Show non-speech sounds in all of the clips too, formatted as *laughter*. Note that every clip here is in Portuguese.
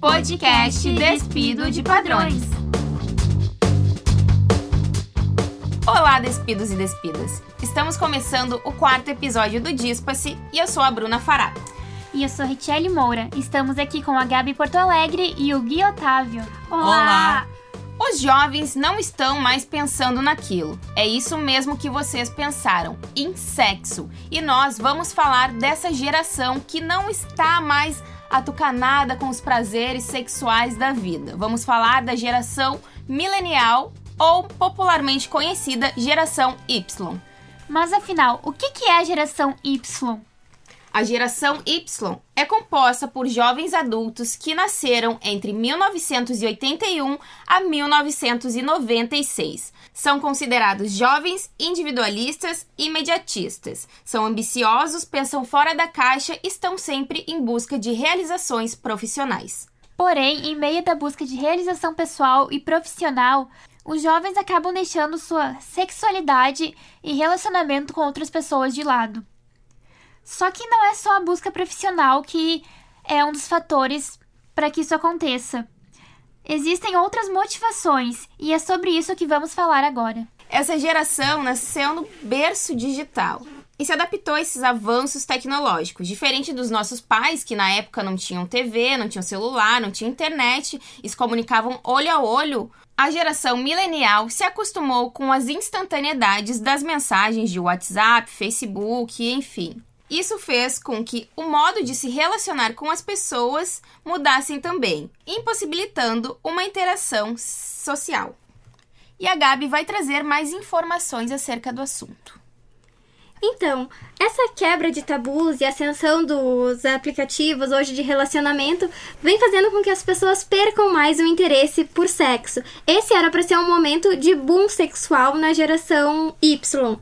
podcast Despido de Padrões. Olá, despidos e despidas! Estamos começando o quarto episódio do Dispa-se e eu sou a Bruna Fará. E eu sou Richelle Moura. Estamos aqui com a Gabi Porto Alegre e o Gui Otávio. Olá! Os jovens não estão mais pensando naquilo. É isso mesmo que vocês pensaram, em sexo. E nós vamos falar dessa geração que não está mais atucanada com os prazeres sexuais da vida. Vamos falar da geração milenial ou popularmente conhecida geração Y. Mas afinal, o que é a geração Y? A geração Y é composta por jovens adultos que nasceram entre 1981 a 1996. São considerados jovens individualistas e imediatistas. São ambiciosos, pensam fora da caixa e estão sempre em busca de realizações profissionais. Porém, em meio da busca de realização pessoal e profissional, os jovens acabam deixando sua sexualidade e relacionamento com outras pessoas de lado. Só que não é só a busca profissional que é um dos fatores para que isso aconteça. Existem outras motivações e é sobre isso que vamos falar agora. Essa geração nasceu no berço digital e se adaptou a esses avanços tecnológicos, diferente dos nossos pais que na época não tinham TV, não tinham celular, não tinham internet e se comunicavam olho a olho. A geração milenial se acostumou com as instantaneidades das mensagens de WhatsApp, Facebook, enfim. Isso fez com que o modo de se relacionar com as pessoas mudassem também, impossibilitando uma interação social. E a Gabi vai trazer mais informações acerca do assunto. Então, essa quebra de tabus e ascensão dos aplicativos hoje de relacionamento vem fazendo com que as pessoas percam mais o interesse por sexo. Esse era para ser um momento de boom sexual na geração Y.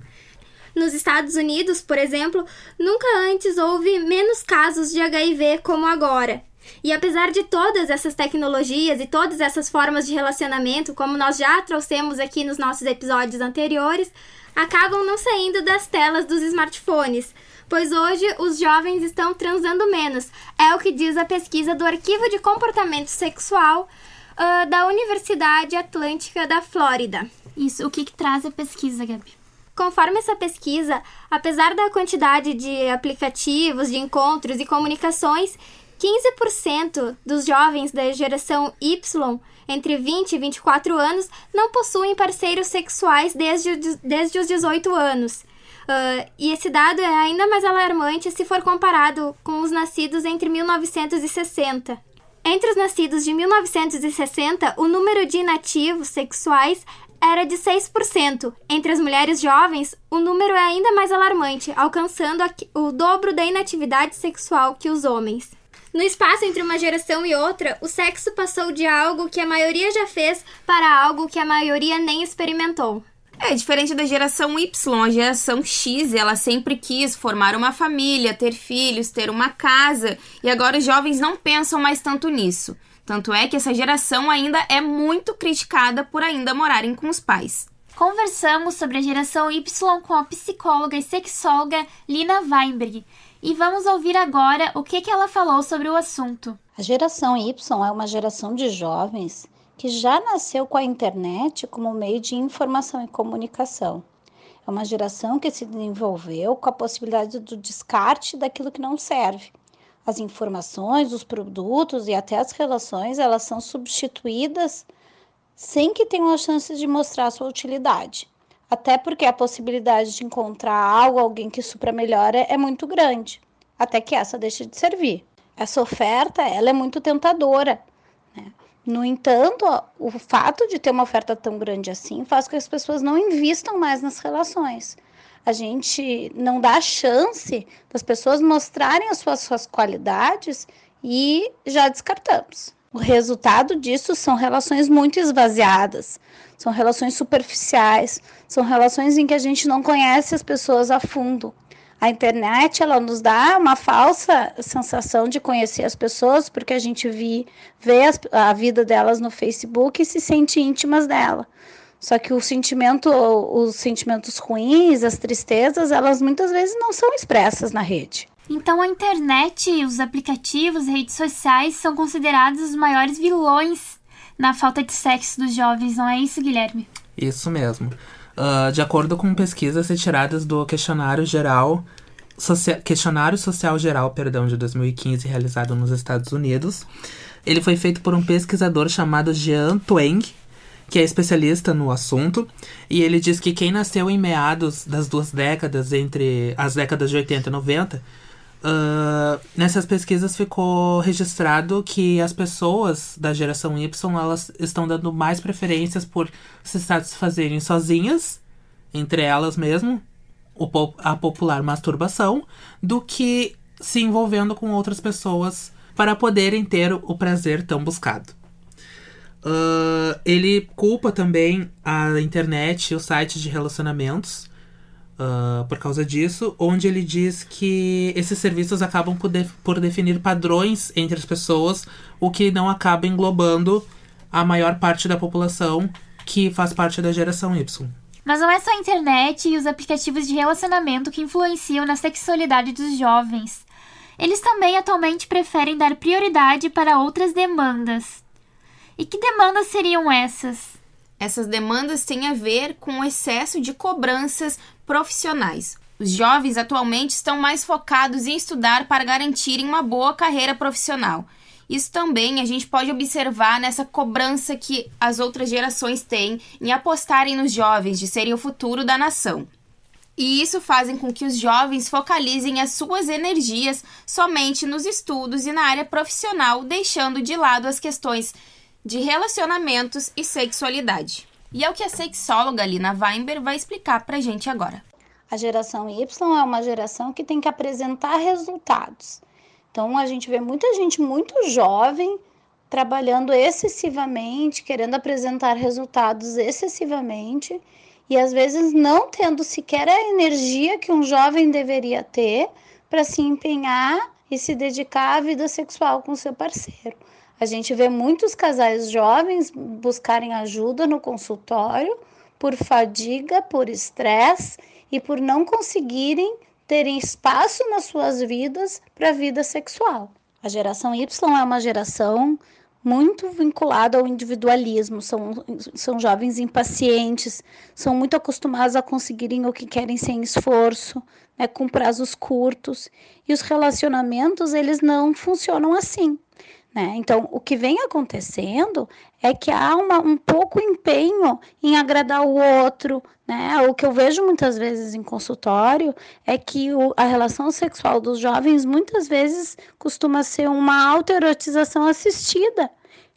Nos Estados Unidos, por exemplo, nunca antes houve menos casos de HIV como agora. E apesar de todas essas tecnologias e todas essas formas de relacionamento, como nós já trouxemos aqui nos nossos episódios anteriores, acabam não saindo das telas dos smartphones, pois hoje os jovens estão transando menos. É o que diz a pesquisa do Arquivo de Comportamento Sexual uh, da Universidade Atlântica da Flórida. Isso, o que, que traz a pesquisa, Gabi? Conforme essa pesquisa, apesar da quantidade de aplicativos, de encontros e comunicações, 15% dos jovens da geração Y, entre 20 e 24 anos, não possuem parceiros sexuais desde, desde os 18 anos. Uh, e esse dado é ainda mais alarmante se for comparado com os nascidos entre 1960. Entre os nascidos de 1960, o número de inativos sexuais era de 6%. Entre as mulheres jovens, o número é ainda mais alarmante, alcançando o dobro da inatividade sexual que os homens. No espaço entre uma geração e outra, o sexo passou de algo que a maioria já fez para algo que a maioria nem experimentou. É diferente da geração Y, a geração X, ela sempre quis formar uma família, ter filhos, ter uma casa, e agora os jovens não pensam mais tanto nisso. Tanto é que essa geração ainda é muito criticada por ainda morarem com os pais. Conversamos sobre a geração Y com a psicóloga e sexóloga Lina Weinberg e vamos ouvir agora o que, que ela falou sobre o assunto. A geração Y é uma geração de jovens que já nasceu com a internet como meio de informação e comunicação. É uma geração que se desenvolveu com a possibilidade do descarte daquilo que não serve as informações, os produtos e até as relações, elas são substituídas sem que tenham a chance de mostrar sua utilidade. Até porque a possibilidade de encontrar algo, alguém que supra melhor é, é muito grande, até que essa deixe de servir. Essa oferta, ela é muito tentadora. Né? No entanto, o fato de ter uma oferta tão grande assim faz com que as pessoas não invistam mais nas relações a gente não dá chance das pessoas mostrarem as suas, suas qualidades e já descartamos. O resultado disso são relações muito esvaziadas, são relações superficiais, são relações em que a gente não conhece as pessoas a fundo. A internet ela nos dá uma falsa sensação de conhecer as pessoas porque a gente vi, vê as, a vida delas no Facebook e se sente íntimas dela. Só que o sentimento, os sentimentos ruins, as tristezas, elas muitas vezes não são expressas na rede. Então a internet, os aplicativos, redes sociais são considerados os maiores vilões na falta de sexo dos jovens, não é isso, Guilherme? Isso mesmo. Uh, de acordo com pesquisas retiradas do questionário geral, Socia questionário social geral, perdão, de 2015, realizado nos Estados Unidos, ele foi feito por um pesquisador chamado Jean Tweng, que é especialista no assunto, e ele diz que quem nasceu em meados das duas décadas, entre as décadas de 80 e 90, Uh, nessas pesquisas ficou registrado que as pessoas da geração Y elas estão dando mais preferências por se satisfazerem sozinhas, entre elas mesmo, a popular masturbação, do que se envolvendo com outras pessoas para poderem ter o prazer tão buscado. Uh, ele culpa também a internet e os sites de relacionamentos uh, por causa disso, onde ele diz que esses serviços acabam por, de por definir padrões entre as pessoas, o que não acaba englobando a maior parte da população que faz parte da geração Y. Mas não é só a internet e os aplicativos de relacionamento que influenciam na sexualidade dos jovens. Eles também atualmente preferem dar prioridade para outras demandas. E que demandas seriam essas? Essas demandas têm a ver com o excesso de cobranças profissionais. Os jovens atualmente estão mais focados em estudar para garantirem uma boa carreira profissional. Isso também a gente pode observar nessa cobrança que as outras gerações têm em apostarem nos jovens de serem o futuro da nação. E isso fazem com que os jovens focalizem as suas energias somente nos estudos e na área profissional, deixando de lado as questões de relacionamentos e sexualidade. E é o que a sexóloga Lina Weinberg vai explicar pra gente agora. A geração Y é uma geração que tem que apresentar resultados. Então a gente vê muita gente muito jovem trabalhando excessivamente, querendo apresentar resultados excessivamente e às vezes não tendo sequer a energia que um jovem deveria ter para se empenhar e se dedicar à vida sexual com seu parceiro. A gente vê muitos casais jovens buscarem ajuda no consultório por fadiga, por estresse e por não conseguirem terem espaço nas suas vidas para a vida sexual. A geração Y é uma geração muito vinculada ao individualismo, são, são jovens impacientes, são muito acostumados a conseguirem o que querem sem esforço, né, com prazos curtos, e os relacionamentos eles não funcionam assim. Né? Então, o que vem acontecendo é que há uma, um pouco empenho em agradar o outro. Né? O que eu vejo muitas vezes em consultório é que o, a relação sexual dos jovens muitas vezes costuma ser uma autoerotização assistida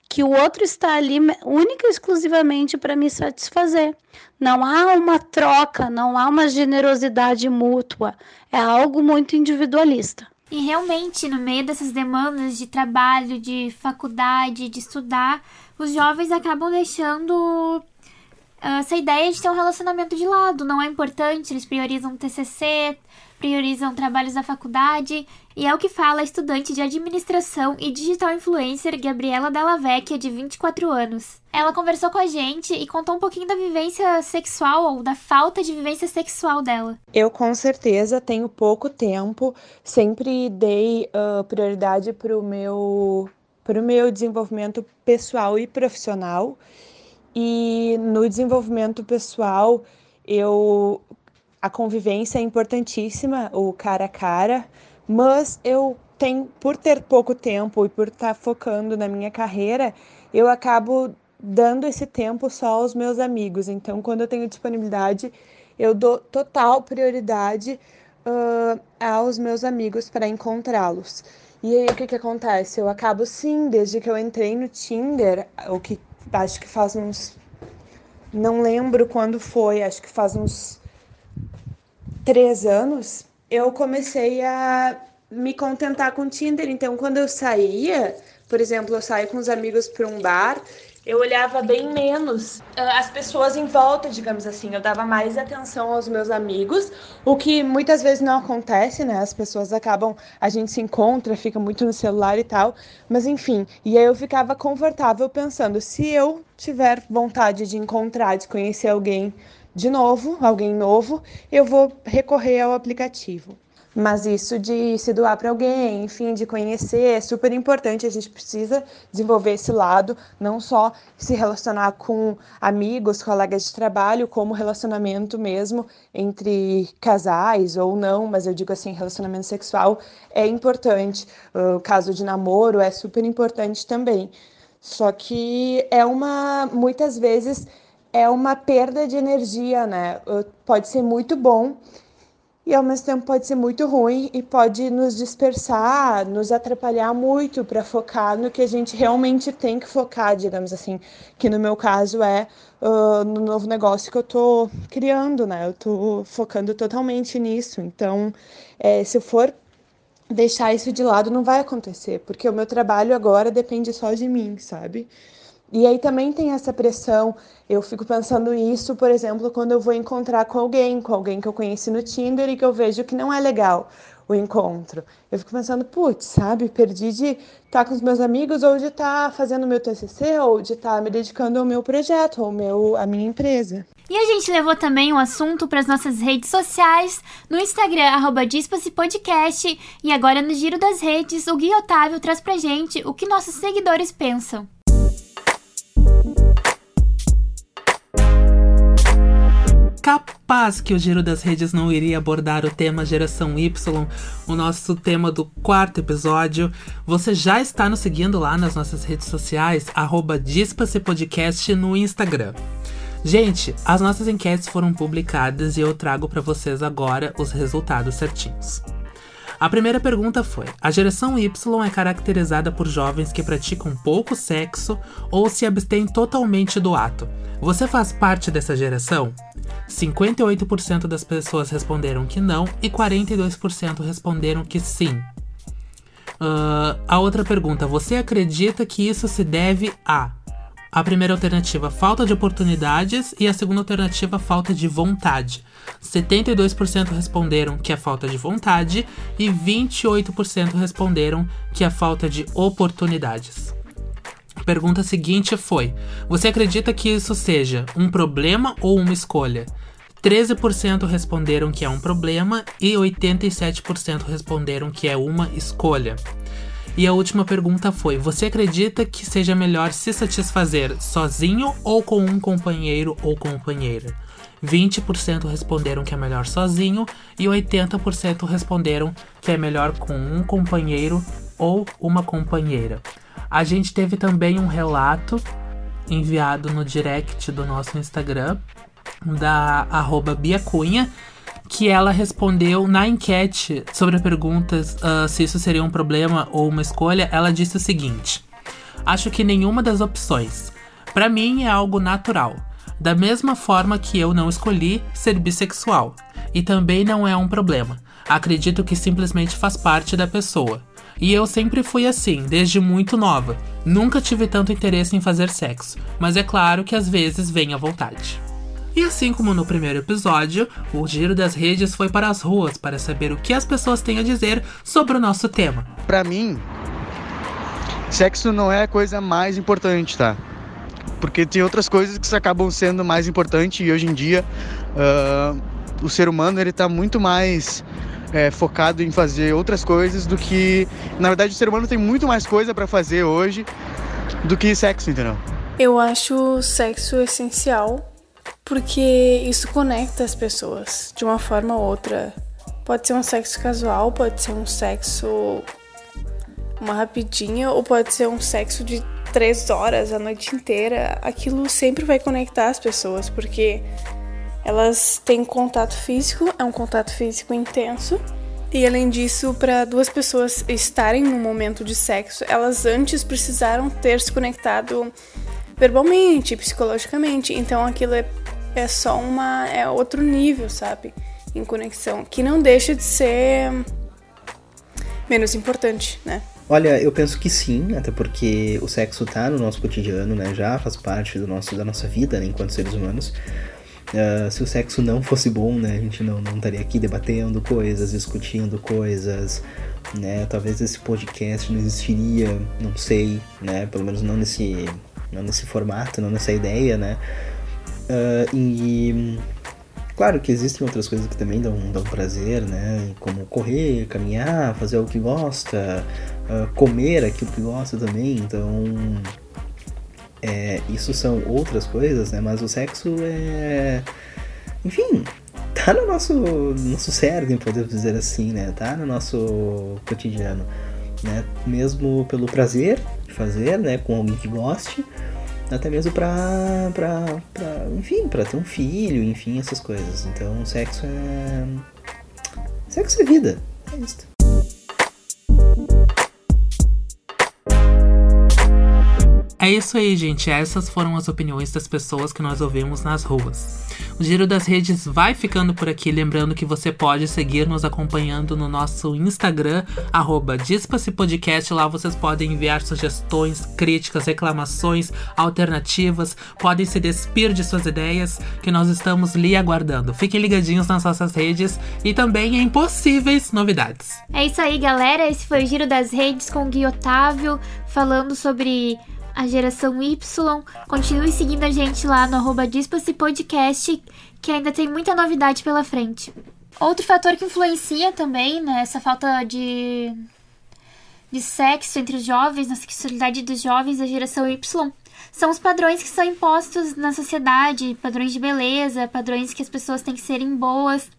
que o outro está ali única e exclusivamente para me satisfazer. Não há uma troca, não há uma generosidade mútua, é algo muito individualista. E realmente, no meio dessas demandas de trabalho, de faculdade, de estudar, os jovens acabam deixando essa ideia de ter um relacionamento de lado. Não é importante, eles priorizam TCC, priorizam trabalhos da faculdade, e é o que fala a estudante de administração e digital influencer Gabriela Della Vecchia, de 24 anos. Ela conversou com a gente e contou um pouquinho da vivência sexual ou da falta de vivência sexual dela. Eu com certeza tenho pouco tempo, sempre dei uh, prioridade para o meu, pro meu desenvolvimento pessoal e profissional. E no desenvolvimento pessoal, eu a convivência é importantíssima, o cara a cara, mas eu tenho, por ter pouco tempo e por estar tá focando na minha carreira, eu acabo dando esse tempo só aos meus amigos. Então, quando eu tenho disponibilidade, eu dou total prioridade uh, aos meus amigos para encontrá-los. E aí, o que, que acontece? Eu acabo sim, desde que eu entrei no Tinder, o que acho que faz uns. Não lembro quando foi, acho que faz uns três anos, eu comecei a me contentar com Tinder. Então, quando eu saía, por exemplo, eu saio com os amigos para um bar, eu olhava bem menos ah, as pessoas em volta, digamos assim. Eu dava mais atenção aos meus amigos, o que muitas vezes não acontece, né? As pessoas acabam, a gente se encontra, fica muito no celular e tal, mas enfim. E aí eu ficava confortável pensando, se eu tiver vontade de encontrar, de conhecer alguém de novo, alguém novo, eu vou recorrer ao aplicativo. Mas isso de se doar para alguém, enfim, de conhecer, é super importante. A gente precisa desenvolver esse lado, não só se relacionar com amigos, colegas de trabalho, como relacionamento mesmo entre casais ou não, mas eu digo assim, relacionamento sexual é importante. O caso de namoro é super importante também. Só que é uma, muitas vezes, é uma perda de energia, né? Pode ser muito bom e ao mesmo tempo pode ser muito ruim e pode nos dispersar, nos atrapalhar muito para focar no que a gente realmente tem que focar, digamos assim, que no meu caso é uh, no novo negócio que eu tô criando, né? Eu tô focando totalmente nisso. Então, é, se eu for deixar isso de lado, não vai acontecer, porque o meu trabalho agora depende só de mim, sabe? E aí também tem essa pressão. Eu fico pensando isso, por exemplo, quando eu vou encontrar com alguém, com alguém que eu conheci no Tinder e que eu vejo que não é legal o encontro. Eu fico pensando, putz, sabe, perdi de estar com os meus amigos ou de estar fazendo meu TCC ou de estar me dedicando ao meu projeto, ao meu, à minha empresa. E a gente levou também o assunto para as nossas redes sociais, no Instagram, arroba Podcast, e agora no Giro das Redes, o Gui Otávio traz pra gente o que nossos seguidores pensam. Capaz que o Giro das Redes não iria abordar o tema Geração Y, o nosso tema do quarto episódio. Você já está nos seguindo lá nas nossas redes sociais, arroba Podcast no Instagram. Gente, as nossas enquetes foram publicadas e eu trago para vocês agora os resultados certinhos. A primeira pergunta foi: a geração Y é caracterizada por jovens que praticam pouco sexo ou se abstêm totalmente do ato. Você faz parte dessa geração? 58% das pessoas responderam que não e 42% responderam que sim. Uh, a outra pergunta: você acredita que isso se deve a a primeira alternativa, falta de oportunidades, e a segunda alternativa, falta de vontade. 72% responderam que é falta de vontade e 28% responderam que é falta de oportunidades. A pergunta seguinte foi: Você acredita que isso seja um problema ou uma escolha? 13% responderam que é um problema e 87% responderam que é uma escolha. E a última pergunta foi: Você acredita que seja melhor se satisfazer sozinho ou com um companheiro ou companheira? 20% responderam que é melhor sozinho e 80% responderam que é melhor com um companheiro ou uma companheira. A gente teve também um relato enviado no direct do nosso Instagram da arroba Bia Cunha, que ela respondeu na enquete sobre perguntas uh, se isso seria um problema ou uma escolha. Ela disse o seguinte: Acho que nenhuma das opções. Para mim é algo natural. Da mesma forma que eu não escolhi ser bissexual. E também não é um problema. Acredito que simplesmente faz parte da pessoa. E eu sempre fui assim, desde muito nova. Nunca tive tanto interesse em fazer sexo, mas é claro que às vezes vem à vontade. E assim como no primeiro episódio, o Giro das Redes foi para as ruas para saber o que as pessoas têm a dizer sobre o nosso tema. Para mim, sexo não é a coisa mais importante, tá? Porque tem outras coisas que acabam sendo mais importantes e hoje em dia uh, o ser humano ele tá muito mais é, focado em fazer outras coisas do que. Na verdade, o ser humano tem muito mais coisa para fazer hoje do que sexo, entendeu? Eu acho sexo essencial porque isso conecta as pessoas de uma forma ou outra. Pode ser um sexo casual, pode ser um sexo uma rapidinha, ou pode ser um sexo de três horas a noite inteira. Aquilo sempre vai conectar as pessoas, porque elas têm contato físico, é um contato físico intenso. E além disso, para duas pessoas estarem no momento de sexo, elas antes precisaram ter se conectado verbalmente, psicologicamente. Então aquilo é é só uma. é outro nível, sabe? Em conexão. Que não deixa de ser menos importante, né? Olha, eu penso que sim, até porque o sexo tá no nosso cotidiano, né? Já faz parte do nosso, da nossa vida, né, enquanto seres humanos. Uh, se o sexo não fosse bom, né? A gente não, não estaria aqui debatendo coisas, discutindo coisas, né? Talvez esse podcast não existiria, não sei, né? Pelo menos não nesse, não nesse formato, não nessa ideia, né? Uh, e claro que existem outras coisas que também dão, dão prazer, né? Como correr, caminhar, fazer o que gosta, uh, comer aquilo que gosta também. Então, é, isso são outras coisas, né? Mas o sexo é. Enfim, tá no nosso, nosso cérebro, podemos dizer assim, né? Tá no nosso cotidiano, né? Mesmo pelo prazer fazer, né? Com alguém que goste, até mesmo pra, pra, pra enfim, pra ter um filho, enfim, essas coisas. Então, sexo é. Sexo é vida. É isso. É isso aí, gente. Essas foram as opiniões das pessoas que nós ouvimos nas ruas. O Giro das Redes vai ficando por aqui, lembrando que você pode seguir nos acompanhando no nosso Instagram, arroba Podcast. Lá vocês podem enviar sugestões, críticas, reclamações, alternativas, podem se despir de suas ideias, que nós estamos lhe aguardando. Fiquem ligadinhos nas nossas redes e também em possíveis novidades. É isso aí, galera. Esse foi o Giro das Redes com o Gui Otávio, falando sobre a geração Y. Continue seguindo a gente lá no arroba Podcast, que ainda tem muita novidade pela frente. Outro fator que influencia também né, falta de, de sexo entre os jovens, na sexualidade dos jovens da geração Y, são os padrões que são impostos na sociedade, padrões de beleza, padrões que as pessoas têm que serem boas,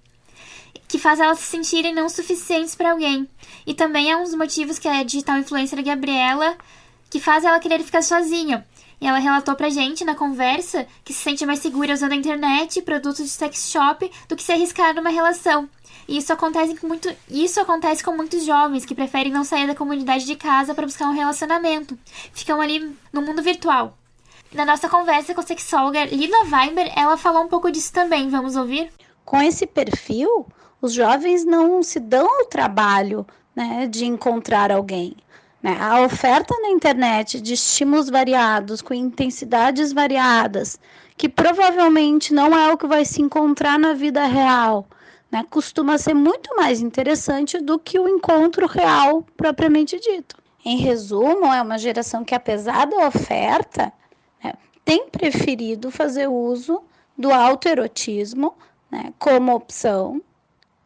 que faz elas se sentirem não suficientes para alguém. E também é um dos motivos que a digital influencer Gabriela que faz ela querer ficar sozinha. E ela relatou pra gente na conversa que se sente mais segura usando a internet e produtos de sex shop do que se arriscar numa relação. E isso acontece com muito, isso acontece com muitos jovens que preferem não sair da comunidade de casa para buscar um relacionamento. Ficam ali no mundo virtual. Na nossa conversa com a sexóloga Lina Weinberg, ela falou um pouco disso também. Vamos ouvir? Com esse perfil, os jovens não se dão ao trabalho né, de encontrar alguém. Né? A oferta na internet de estímulos variados, com intensidades variadas, que provavelmente não é o que vai se encontrar na vida real, né? costuma ser muito mais interessante do que o encontro real propriamente dito. Em resumo, é uma geração que, apesar da oferta, né, tem preferido fazer uso do autoerotismo né, como opção,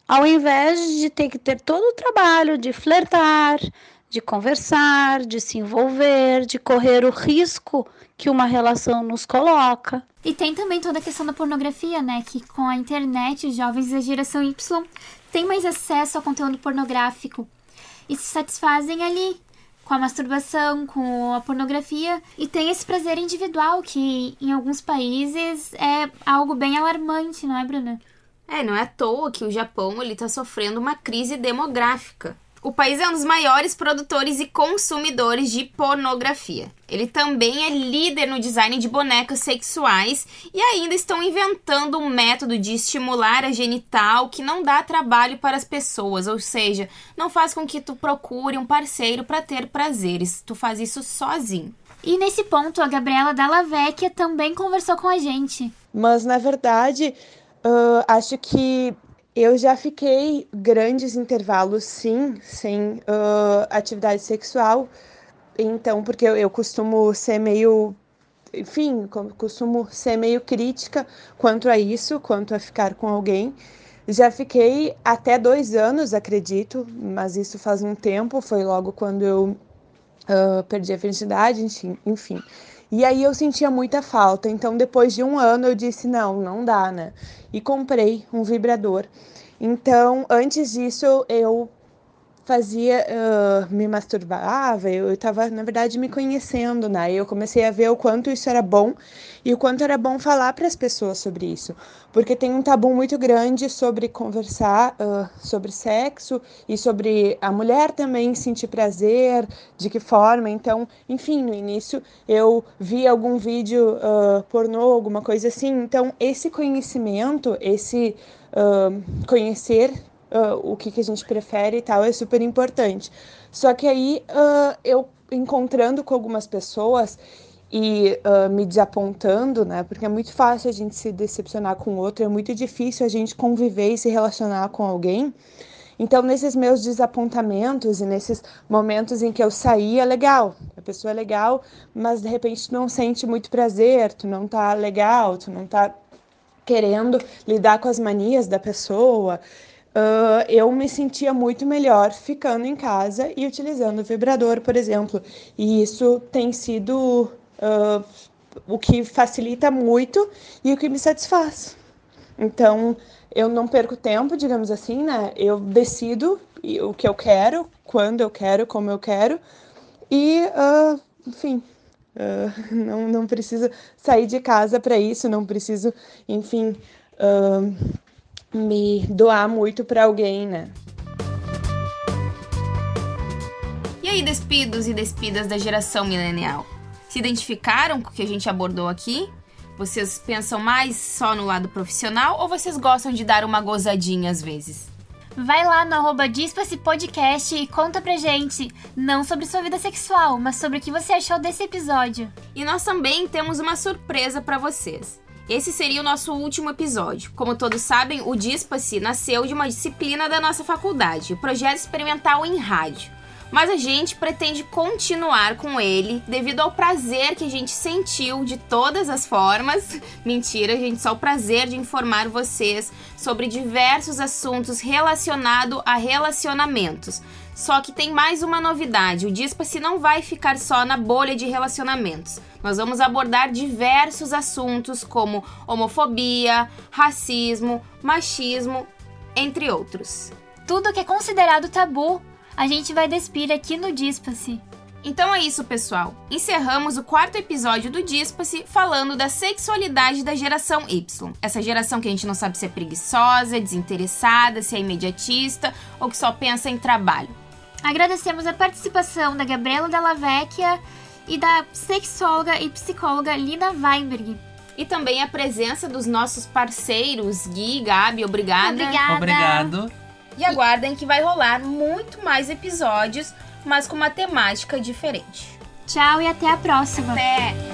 ao invés de ter que ter todo o trabalho de flertar, de conversar, de se envolver, de correr o risco que uma relação nos coloca. E tem também toda a questão da pornografia, né? Que com a internet, os jovens da geração Y têm mais acesso ao conteúdo pornográfico e se satisfazem ali com a masturbação, com a pornografia e tem esse prazer individual que em alguns países é algo bem alarmante, não é, Bruna? É, não é à toa que o Japão ele tá sofrendo uma crise demográfica. O país é um dos maiores produtores e consumidores de pornografia. Ele também é líder no design de bonecos sexuais e ainda estão inventando um método de estimular a genital que não dá trabalho para as pessoas, ou seja, não faz com que tu procure um parceiro para ter prazeres, tu faz isso sozinho. E nesse ponto, a Gabriela Dalla Vecchia também conversou com a gente. Mas, na verdade, uh, acho que eu já fiquei grandes intervalos, sim, sem uh, atividade sexual. Então, porque eu, eu costumo ser meio enfim, costumo ser meio crítica quanto a isso, quanto a ficar com alguém. Já fiquei até dois anos, acredito, mas isso faz um tempo, foi logo quando eu uh, perdi a virgindade, enfim. E aí eu sentia muita falta. Então, depois de um ano, eu disse: não, não dá, né? E comprei um vibrador. Então, antes disso, eu fazia, uh, me masturbava, eu estava, na verdade, me conhecendo, né? Eu comecei a ver o quanto isso era bom e o quanto era bom falar para as pessoas sobre isso, porque tem um tabu muito grande sobre conversar uh, sobre sexo e sobre a mulher também sentir prazer, de que forma. Então, enfim, no início eu vi algum vídeo uh, pornô, alguma coisa assim. Então, esse conhecimento, esse conhecer uh, o que, que a gente prefere e tal, é super importante. Só que aí uh, eu encontrando com algumas pessoas e uh, me desapontando, né? Porque é muito fácil a gente se decepcionar com o outro, é muito difícil a gente conviver e se relacionar com alguém. Então, nesses meus desapontamentos e nesses momentos em que eu saí, é legal. A pessoa é legal, mas de repente tu não sente muito prazer, tu não tá legal, tu não tá querendo lidar com as manias da pessoa. Uh, eu me sentia muito melhor ficando em casa e utilizando o vibrador, por exemplo. E isso tem sido uh, o que facilita muito e o que me satisfaz. Então, eu não perco tempo, digamos assim, né? Eu decido o que eu quero, quando eu quero, como eu quero, e, uh, enfim, *laughs* não, não preciso sair de casa para isso, não preciso, enfim, me doar muito para alguém, né? E aí, despidos e despidas da geração milenial? Se identificaram com o que a gente abordou aqui? Vocês pensam mais só no lado profissional ou vocês gostam de dar uma gozadinha às vezes? Vai lá no arroba Podcast e conta pra gente, não sobre sua vida sexual, mas sobre o que você achou desse episódio. E nós também temos uma surpresa para vocês. Esse seria o nosso último episódio. Como todos sabem, o Dispace nasceu de uma disciplina da nossa faculdade, o projeto experimental em rádio mas a gente pretende continuar com ele devido ao prazer que a gente sentiu de todas as formas. Mentira, gente, só o prazer de informar vocês sobre diversos assuntos relacionados a relacionamentos. Só que tem mais uma novidade: o Dispa-se não vai ficar só na bolha de relacionamentos. Nós vamos abordar diversos assuntos como homofobia, racismo, machismo, entre outros. Tudo que é considerado tabu a gente vai despir aqui no Dispa-se. Então é isso, pessoal. Encerramos o quarto episódio do Dispa-se falando da sexualidade da geração Y. Essa geração que a gente não sabe se é preguiçosa, desinteressada, se é imediatista ou que só pensa em trabalho. Agradecemos a participação da Gabriela Della Vecchia e da sexóloga e psicóloga Lina Weinberg. E também a presença dos nossos parceiros Gui e Gabi. Obrigada. Obrigada. Obrigado. E aguardem que vai rolar muito mais episódios, mas com uma temática diferente. Tchau e até a próxima. Até!